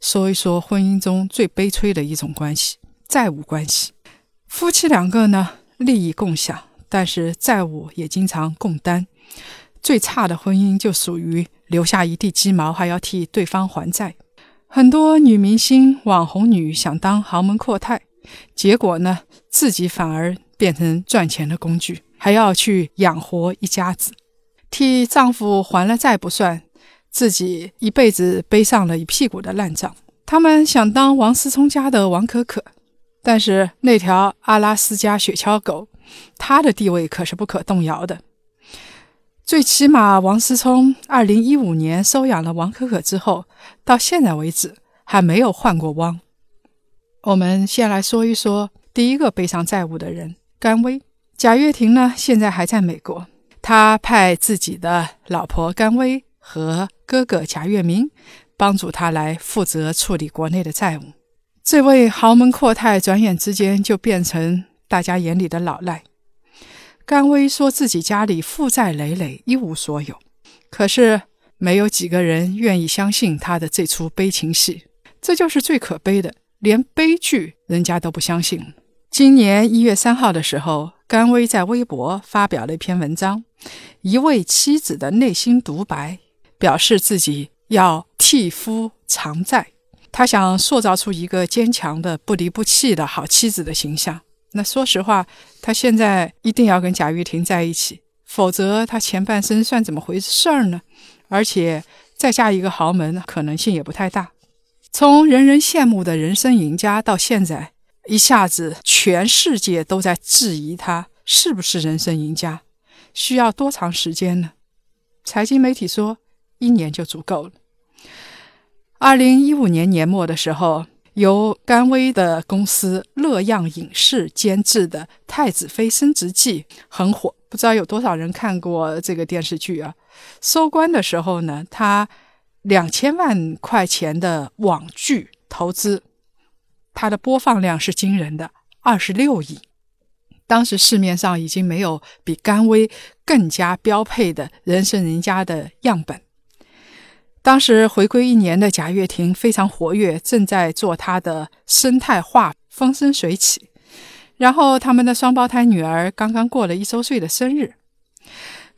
说一说婚姻中最悲催的一种关系——债务关系。夫妻两个呢，利益共享，但是债务也经常共担。最差的婚姻就属于留下一地鸡毛，还要替对方还债。很多女明星、网红女想当豪门阔太，结果呢，自己反而变成赚钱的工具，还要去养活一家子，替丈夫还了债不算。自己一辈子背上了一屁股的烂账。他们想当王思聪家的王可可，但是那条阿拉斯加雪橇狗，它的地位可是不可动摇的。最起码，王思聪二零一五年收养了王可可之后，到现在为止还没有换过汪。我们先来说一说第一个背上债务的人——甘薇。贾跃亭呢，现在还在美国，他派自己的老婆甘薇和。哥哥贾跃明帮助他来负责处理国内的债务。这位豪门阔太转眼之间就变成大家眼里的老赖。甘薇说自己家里负债累累，一无所有，可是没有几个人愿意相信他的这出悲情戏。这就是最可悲的，连悲剧人家都不相信。今年一月三号的时候，甘薇在微博发表了一篇文章，一位妻子的内心独白。表示自己要替夫偿债，他想塑造出一个坚强的、不离不弃的好妻子的形象。那说实话，他现在一定要跟贾跃亭在一起，否则他前半生算怎么回事儿呢？而且再嫁一个豪门，可能性也不太大。从人人羡慕的人生赢家，到现在一下子全世界都在质疑他是不是人生赢家，需要多长时间呢？财经媒体说。一年就足够了。二零一五年年末的时候，由甘薇的公司乐漾影视监制的《太子妃升职记》很火，不知道有多少人看过这个电视剧啊？收官的时候呢，他两千万块钱的网剧投资，它的播放量是惊人的二十六亿。当时市面上已经没有比甘薇更加标配的人生人家的样本。当时回归一年的贾跃亭非常活跃，正在做他的生态化，风生水起。然后他们的双胞胎女儿刚刚过了一周岁的生日，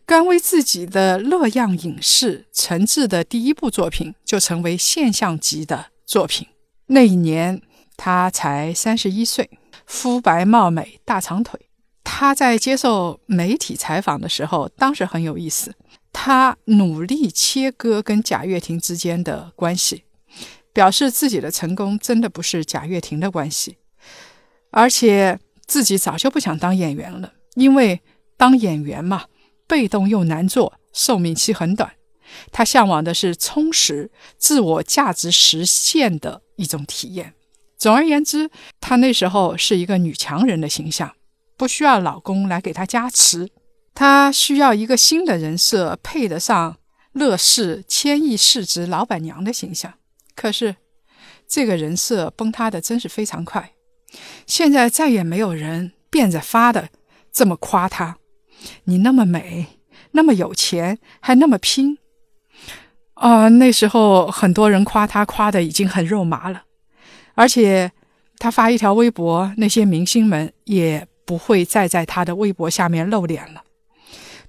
甘薇自己的乐样影视陈志的第一部作品就成为现象级的作品。那一年他才三十一岁，肤白貌美，大长腿。他在接受媒体采访的时候，当时很有意思。他努力切割跟贾跃亭之间的关系，表示自己的成功真的不是贾跃亭的关系，而且自己早就不想当演员了，因为当演员嘛，被动又难做，寿命期很短。他向往的是充实、自我价值实现的一种体验。总而言之，他那时候是一个女强人的形象，不需要老公来给她加持。她需要一个新的人设，配得上乐视千亿市值老板娘的形象。可是，这个人设崩塌的真是非常快。现在再也没有人变着法的这么夸她。你那么美，那么有钱，还那么拼啊！那时候很多人夸她，夸的已经很肉麻了。而且，她发一条微博，那些明星们也不会再在她的微博下面露脸了。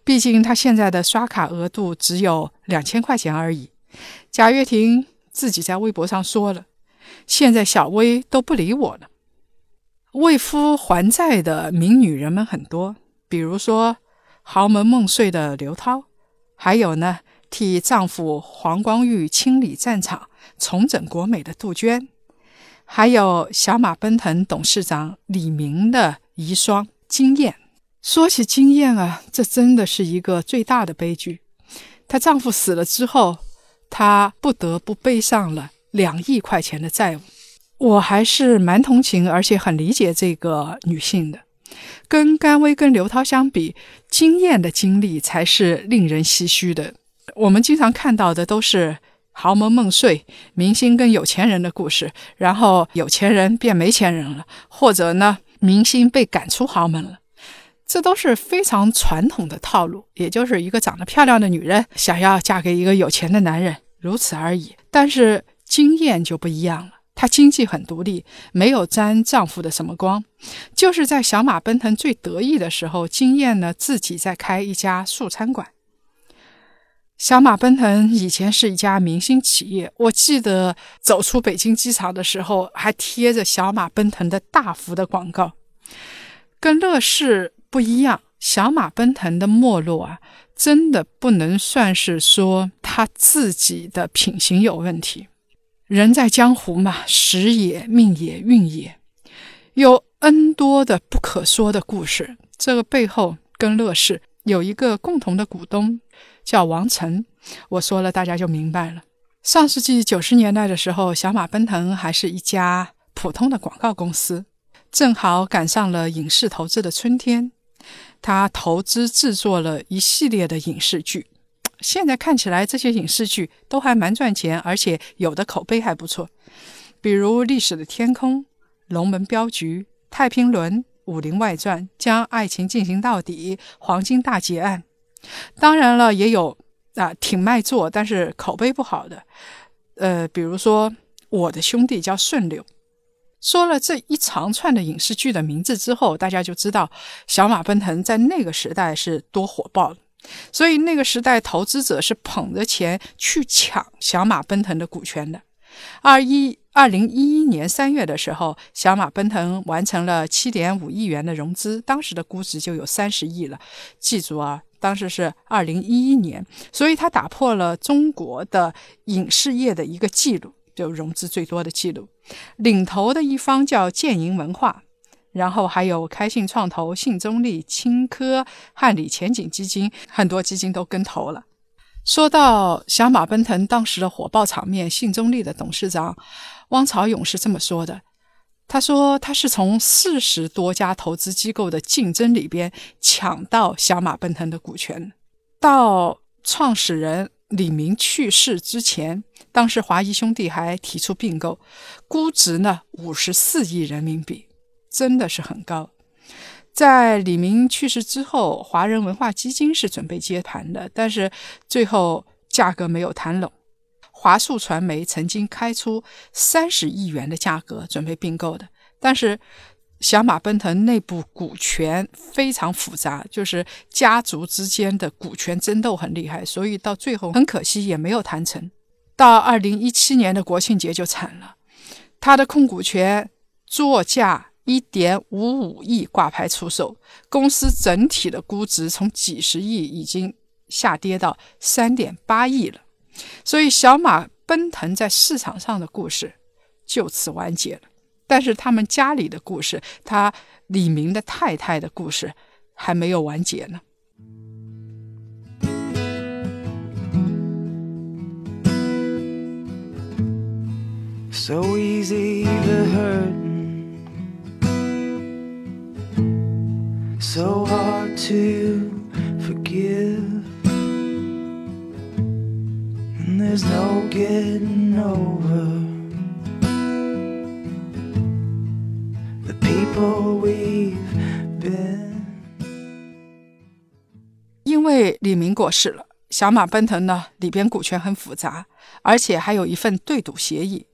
毕竟他现在的刷卡额度只有两千块钱而已。贾跃亭自己在微博上说了：“现在小薇都不理我了。”为夫还债的名女人们很多，比如说豪门梦碎的刘涛，还有呢替丈夫黄光裕清理战场、重整国美的杜鹃，还有小马奔腾董事长李明的遗孀金燕。说起经验啊，这真的是一个最大的悲剧。她丈夫死了之后，她不得不背上了两亿块钱的债务。我还是蛮同情，而且很理解这个女性的。跟甘薇、跟刘涛相比，经验的经历才是令人唏嘘的。我们经常看到的都是豪门梦碎、明星跟有钱人的故事，然后有钱人变没钱人了，或者呢，明星被赶出豪门了。这都是非常传统的套路，也就是一个长得漂亮的女人想要嫁给一个有钱的男人，如此而已。但是经验就不一样了，她经济很独立，没有沾丈夫的什么光。就是在小马奔腾最得意的时候，经验呢自己在开一家素餐馆。小马奔腾以前是一家明星企业，我记得走出北京机场的时候，还贴着小马奔腾的大幅的广告，跟乐视。不一样，小马奔腾的没落啊，真的不能算是说他自己的品行有问题。人在江湖嘛，时也，命也，运也，有 N 多的不可说的故事。这个背后跟乐视有一个共同的股东，叫王成。我说了，大家就明白了。上世纪九十年代的时候，小马奔腾还是一家普通的广告公司，正好赶上了影视投资的春天。他投资制作了一系列的影视剧，现在看起来这些影视剧都还蛮赚钱，而且有的口碑还不错。比如《历史的天空》《龙门镖局》《太平轮》《武林外传》《将爱情进行到底》《黄金大劫案》。当然了，也有啊挺卖座，但是口碑不好的。呃，比如说《我的兄弟叫顺溜》。说了这一长串的影视剧的名字之后，大家就知道小马奔腾在那个时代是多火爆了所以那个时代投资者是捧着钱去抢小马奔腾的股权的。二一二零一一年三月的时候，小马奔腾完成了七点五亿元的融资，当时的估值就有三十亿了。记住啊，当时是二零一一年，所以它打破了中国的影视业的一个记录。就融资最多的记录，领头的一方叫建银文化，然后还有开信创投、信中立、青科、汉理前景基金，很多基金都跟投了。说到小马奔腾当时的火爆场面，信中立的董事长汪朝勇是这么说的：“他说他是从四十多家投资机构的竞争里边抢到小马奔腾的股权，到创始人。”李明去世之前，当时华谊兄弟还提出并购，估值呢五十四亿人民币，真的是很高。在李明去世之后，华人文化基金是准备接盘的，但是最后价格没有谈拢。华数传媒曾经开出三十亿元的价格准备并购的，但是。小马奔腾内部股权非常复杂，就是家族之间的股权争斗很厉害，所以到最后很可惜也没有谈成。到二零一七年的国庆节就惨了，他的控股权作价一点五五亿挂牌出售，公司整体的估值从几十亿已经下跌到三点八亿了，所以小马奔腾在市场上的故事就此完结了。但是他们家里的故事，他李明的太太的故事还没有完结呢。So easy to hurt, so hard to forgive, and there's no getting over. We've been。因为李明过世了，小马奔腾呢里边股权很复杂，而且还有一份对赌协议。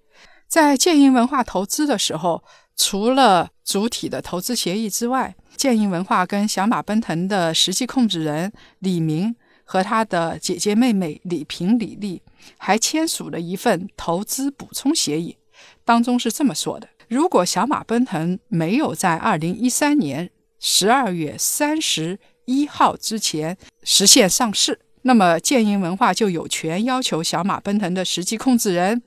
在建银文化投资的时候，除了主体的投资协议之外，建银文化跟小马奔腾的实际控制人李明和他的姐姐妹妹李平、李丽还签署了一份投资补充协议，当中是这么说的。如果小马奔腾没有在二零一三年十二月三十一号之前实现上市，那么建银文化就有权要求小马奔腾的实际控制人，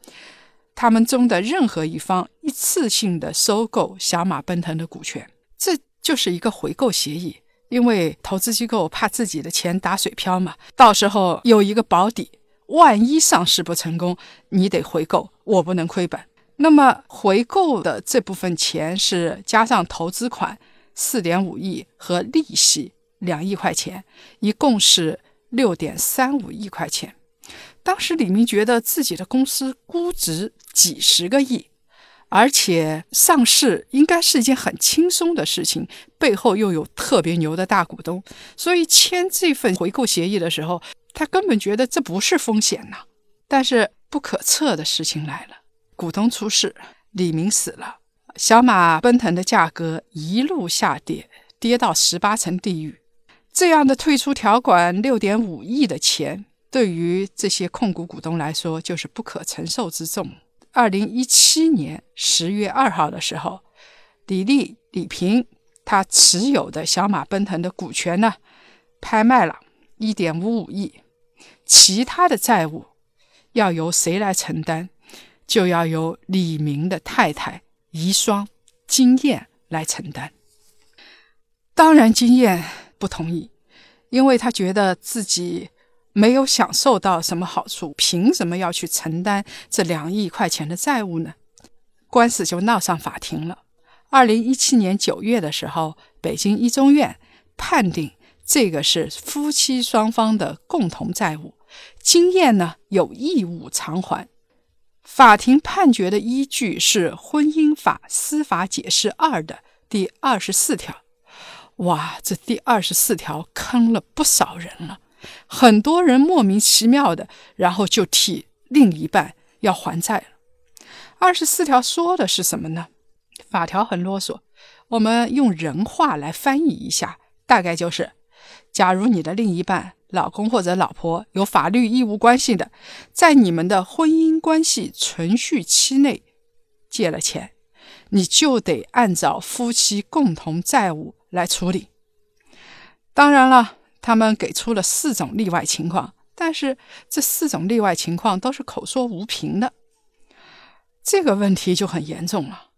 他们中的任何一方一次性的收购小马奔腾的股权。这就是一个回购协议，因为投资机构怕自己的钱打水漂嘛，到时候有一个保底。万一上市不成功，你得回购，我不能亏本。那么回购的这部分钱是加上投资款四点五亿和利息两亿块钱，一共是六点三五亿块钱。当时李明觉得自己的公司估值几十个亿。而且上市应该是一件很轻松的事情，背后又有特别牛的大股东，所以签这份回购协议的时候，他根本觉得这不是风险呐。但是不可测的事情来了，股东出事，李明死了，小马奔腾的价格一路下跌，跌到十八层地狱。这样的退出条款，六点五亿的钱，对于这些控股股东来说，就是不可承受之重。二零一七年十月二号的时候，李丽、李平他持有的小马奔腾的股权呢，拍卖了一点五五亿，其他的债务要由谁来承担？就要由李明的太太遗孀金燕来承担。当然，金燕不同意，因为她觉得自己。没有享受到什么好处，凭什么要去承担这两亿块钱的债务呢？官司就闹上法庭了。二零一七年九月的时候，北京一中院判定这个是夫妻双方的共同债务，金燕呢有义务偿还。法庭判决的依据是《婚姻法司法解释二》的第二十四条。哇，这第二十四条坑了不少人了。很多人莫名其妙的，然后就替另一半要还债了。二十四条说的是什么呢？法条很啰嗦，我们用人话来翻译一下，大概就是：假如你的另一半，老公或者老婆有法律义务关系的，在你们的婚姻关系存续期内借了钱，你就得按照夫妻共同债务来处理。当然了。他们给出了四种例外情况，但是这四种例外情况都是口说无凭的，这个问题就很严重了。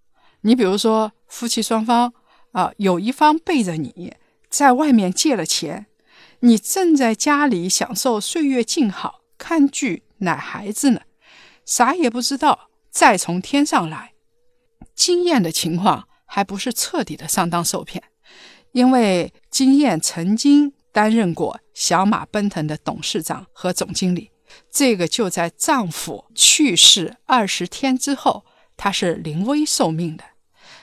你比如说，夫妻双方啊，有一方背着你在外面借了钱，你正在家里享受岁月静好，看剧、奶孩子呢，啥也不知道，再从天上来，经验的情况还不是彻底的上当受骗，因为经验曾经。担任过小马奔腾的董事长和总经理，这个就在丈夫去世二十天之后，她是临危受命的，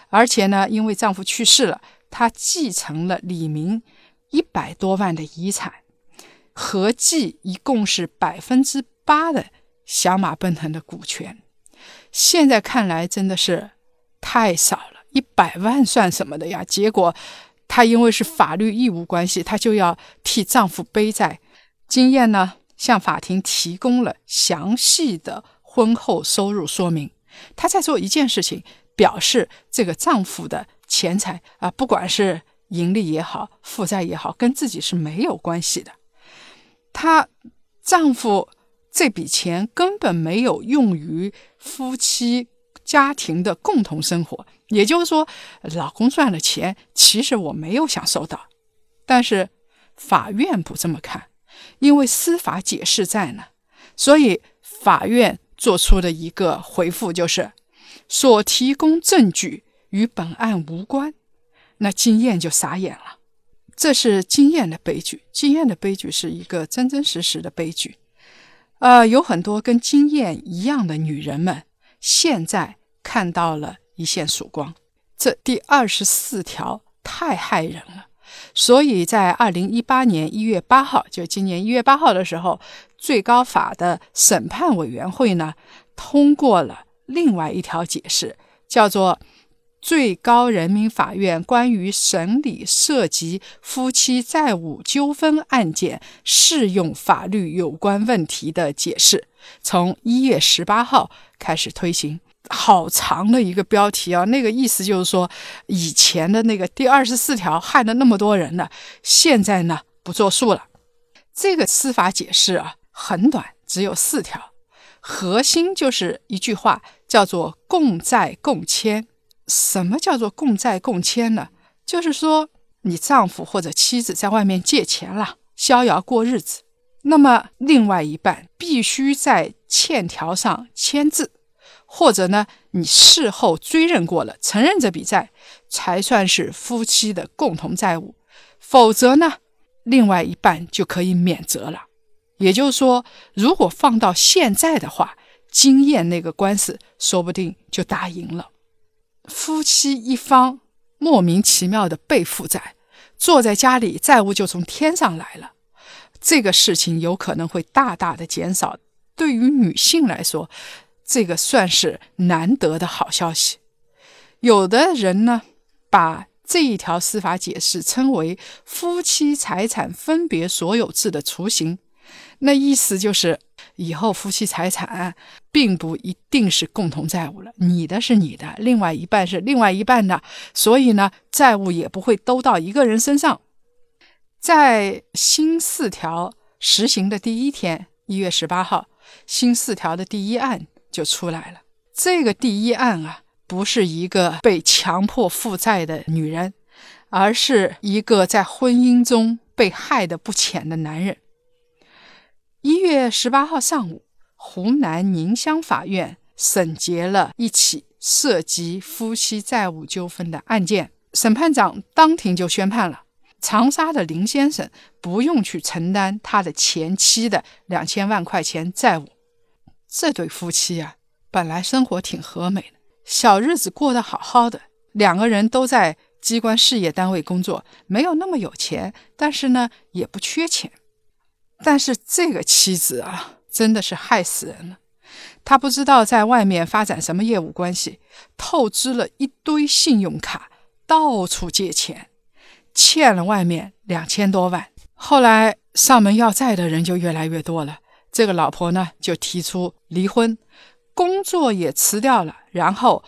而且呢，因为丈夫去世了，她继承了李明一百多万的遗产，合计一共是百分之八的小马奔腾的股权。现在看来真的是太少了，一百万算什么的呀？结果。她因为是法律义务关系，她就要替丈夫背债。金燕呢，向法庭提供了详细的婚后收入说明。她在做一件事情，表示这个丈夫的钱财啊，不管是盈利也好，负债也好，跟自己是没有关系的。她丈夫这笔钱根本没有用于夫妻家庭的共同生活。也就是说，老公赚了钱，其实我没有享受到，但是法院不这么看，因为司法解释在呢，所以法院做出的一个回复就是，所提供证据与本案无关。那金燕就傻眼了，这是金燕的悲剧，金燕的悲剧是一个真真实实的悲剧。呃，有很多跟金燕一样的女人们，现在看到了。一线曙光，这第二十四条太害人了，所以在二零一八年一月八号，就今年一月八号的时候，最高法的审判委员会呢通过了另外一条解释，叫做《最高人民法院关于审理涉及夫妻债务纠纷案件适用法律有关问题的解释》，从一月十八号开始推行。好长的一个标题啊！那个意思就是说，以前的那个第二十四条害了那么多人呢，现在呢不作数了。这个司法解释啊很短，只有四条，核心就是一句话，叫做“共债共签”。什么叫做“共债共签”呢？就是说，你丈夫或者妻子在外面借钱了，逍遥过日子，那么另外一半必须在欠条上签字，或者呢，你事后追认过了，承认这笔债，才算是夫妻的共同债务。否则呢，另外一半就可以免责了。也就是说，如果放到现在的话，经验那个官司说不定就打赢了。夫妻一方莫名其妙的被负债，坐在家里，债务就从天上来了。这个事情有可能会大大的减少。对于女性来说，这个算是难得的好消息。有的人呢，把这一条司法解释称为“夫妻财产分别所有制”的雏形，那意思就是以后夫妻财产并不一定是共同债务了，你的是你的，另外一半是另外一半的，所以呢，债务也不会都到一个人身上。在新四条实行的第一天，一月十八号，新四条的第一案就出来了。这个第一案啊。不是一个被强迫负债的女人，而是一个在婚姻中被害的不浅的男人。一月十八号上午，湖南宁乡法院审结了一起涉及夫妻债务纠纷的案件，审判长当庭就宣判了：长沙的林先生不用去承担他的前妻的两千万块钱债务。这对夫妻啊，本来生活挺和美的。小日子过得好好的，两个人都在机关事业单位工作，没有那么有钱，但是呢也不缺钱。但是这个妻子啊，真的是害死人了。他不知道在外面发展什么业务关系，透支了一堆信用卡，到处借钱，欠了外面两千多万。后来上门要债的人就越来越多了，这个老婆呢就提出离婚。工作也辞掉了，然后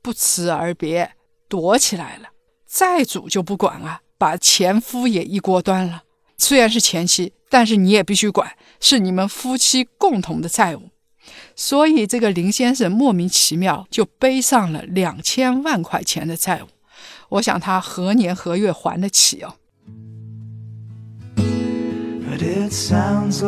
不辞而别，躲起来了。债主就不管啊，把前夫也一锅端了。虽然是前妻，但是你也必须管，是你们夫妻共同的债务。所以这个林先生莫名其妙就背上了两千万块钱的债务。我想他何年何月还得起哦？But it sounds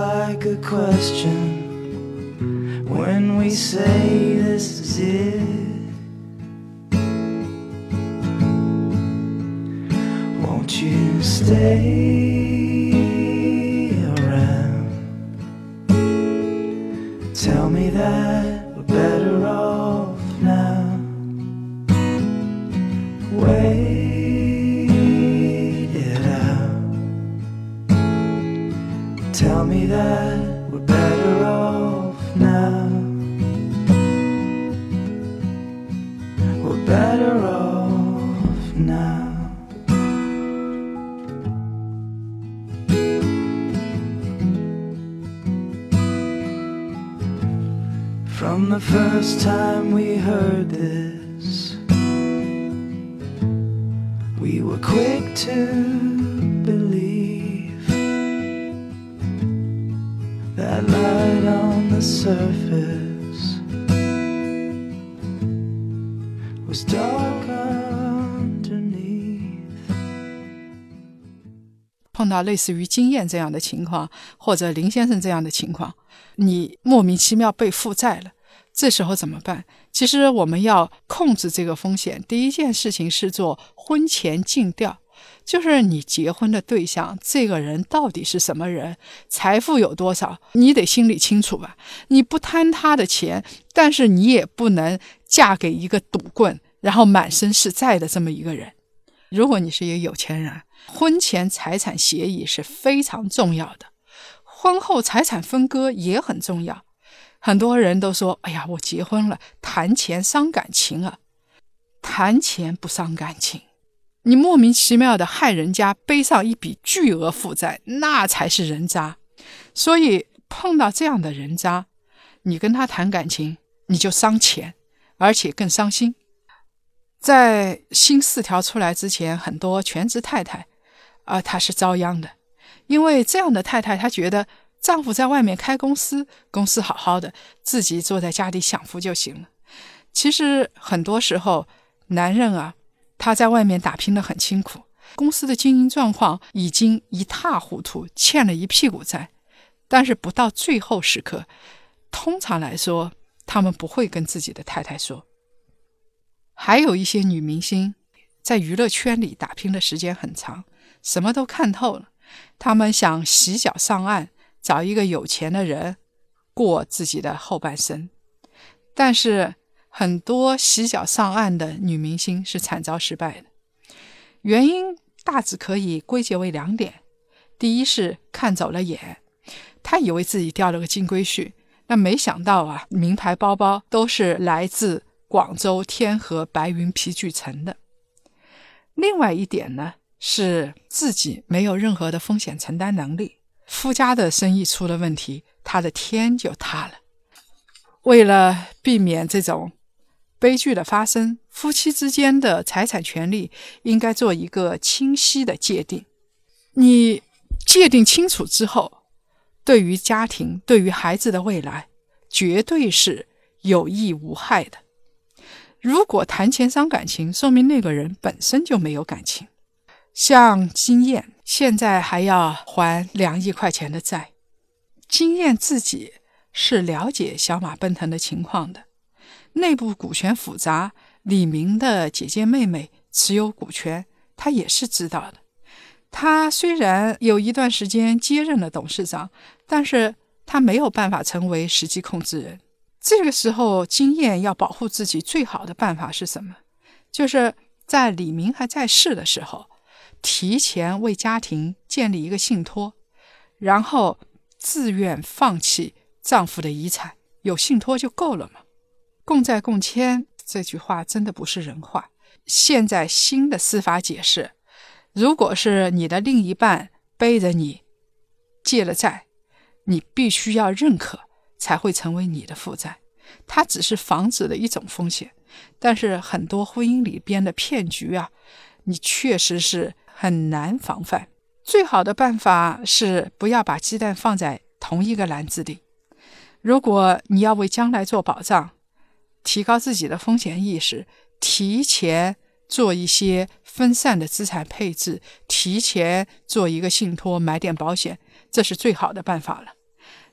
Tell me that dark underneath 碰到类似于经验这样的情况，或者林先生这样的情况，你莫名其妙被负债了，这时候怎么办？其实我们要控制这个风险，第一件事情是做婚前尽调。就是你结婚的对象，这个人到底是什么人，财富有多少，你得心里清楚吧。你不贪他的钱，但是你也不能嫁给一个赌棍，然后满身是债的这么一个人。如果你是一个有钱人，婚前财产协议是非常重要的，婚后财产分割也很重要。很多人都说：“哎呀，我结婚了，谈钱伤感情啊。”谈钱不伤感情。你莫名其妙的害人家背上一笔巨额负债，那才是人渣。所以碰到这样的人渣，你跟他谈感情，你就伤钱，而且更伤心。在新四条出来之前，很多全职太太，啊，她是遭殃的，因为这样的太太，她觉得丈夫在外面开公司，公司好好的，自己坐在家里享福就行了。其实很多时候，男人啊。他在外面打拼的很辛苦，公司的经营状况已经一塌糊涂，欠了一屁股债，但是不到最后时刻，通常来说，他们不会跟自己的太太说。还有一些女明星在娱乐圈里打拼的时间很长，什么都看透了，他们想洗脚上岸，找一个有钱的人过自己的后半生。但是很多洗脚上岸的女明星是惨遭失败的，原因大致可以归结为两点：第一是看走了眼，她以为自己掉了个金龟婿，那没想到啊，名牌包包都是来自。广州天河白云皮具城的。另外一点呢，是自己没有任何的风险承担能力，夫家的生意出了问题，他的天就塌了。为了避免这种悲剧的发生，夫妻之间的财产权利应该做一个清晰的界定。你界定清楚之后，对于家庭、对于孩子的未来，绝对是有益无害的。如果谈钱伤感情，说明那个人本身就没有感情。像金燕现在还要还两亿块钱的债，金燕自己是了解小马奔腾的情况的，内部股权复杂，李明的姐姐妹妹持有股权，他也是知道的。他虽然有一段时间接任了董事长，但是他没有办法成为实际控制人。这个时候，经验要保护自己最好的办法是什么？就是在李明还在世的时候，提前为家庭建立一个信托，然后自愿放弃丈夫的遗产，有信托就够了嘛。共债共签这句话真的不是人话。现在新的司法解释，如果是你的另一半背着你借了债，你必须要认可。才会成为你的负债，它只是防止的一种风险，但是很多婚姻里边的骗局啊，你确实是很难防范。最好的办法是不要把鸡蛋放在同一个篮子里。如果你要为将来做保障，提高自己的风险意识，提前做一些分散的资产配置，提前做一个信托，买点保险，这是最好的办法了。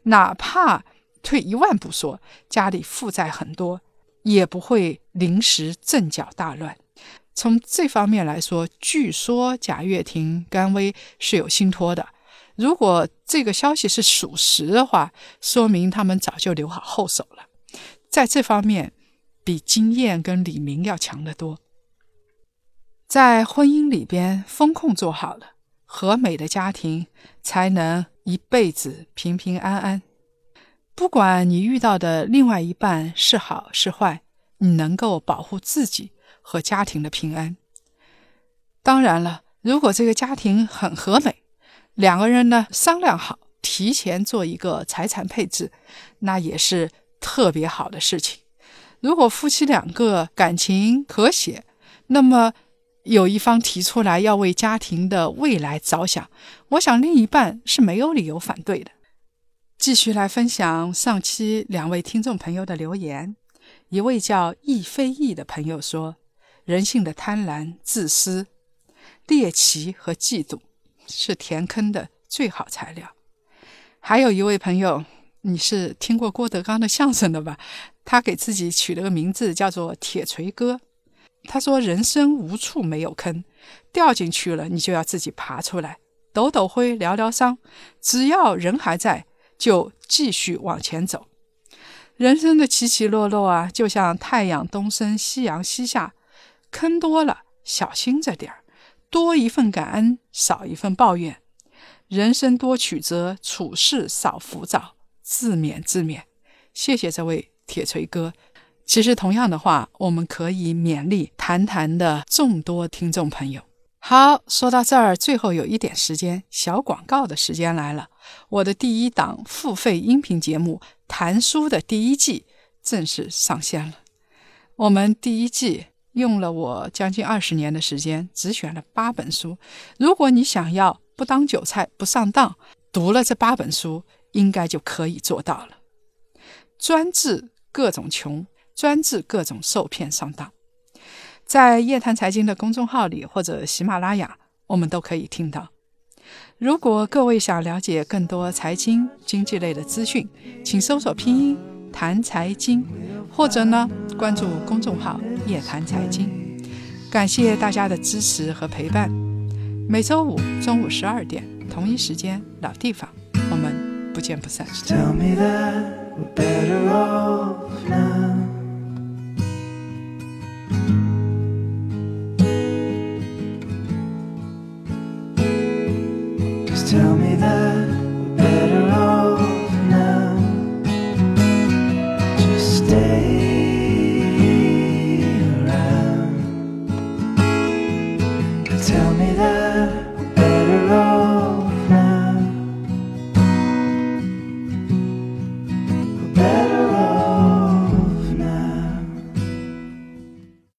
哪怕退一万步说，家里负债很多，也不会临时阵脚大乱。从这方面来说，据说贾跃亭、甘薇是有信托的。如果这个消息是属实的话，说明他们早就留好后手了。在这方面，比金燕跟李明要强得多。在婚姻里边，风控做好了，和美的家庭才能一辈子平平安安。不管你遇到的另外一半是好是坏，你能够保护自己和家庭的平安。当然了，如果这个家庭很和美，两个人呢商量好，提前做一个财产配置，那也是特别好的事情。如果夫妻两个感情和谐，那么有一方提出来要为家庭的未来着想，我想另一半是没有理由反对的。继续来分享上期两位听众朋友的留言。一位叫易非易的朋友说：“人性的贪婪、自私、猎奇和嫉妒是填坑的最好材料。”还有一位朋友，你是听过郭德纲的相声的吧？他给自己取了个名字叫做“铁锤哥”。他说：“人生无处没有坑，掉进去了你就要自己爬出来，抖抖灰，疗疗伤，只要人还在。”就继续往前走，人生的起起落落啊，就像太阳东升，夕阳西下，坑多了，小心着点儿，多一份感恩，少一份抱怨，人生多曲折，处事少浮躁，自勉自勉。谢谢这位铁锤哥。其实同样的话，我们可以勉励谈谈的众多听众朋友。好，说到这儿，最后有一点时间，小广告的时间来了。我的第一档付费音频节目《谈书》的第一季正式上线了。我们第一季用了我将近二十年的时间，只选了八本书。如果你想要不当韭菜不上当，读了这八本书，应该就可以做到了。专治各种穷，专治各种受骗上当。在夜谈财经的公众号里或者喜马拉雅，我们都可以听到。如果各位想了解更多财经、经济类的资讯，请搜索拼音“谈财经”，或者呢关注公众号“夜谈财经”。感谢大家的支持和陪伴。每周五中午十二点，同一时间，老地方，我们不见不散。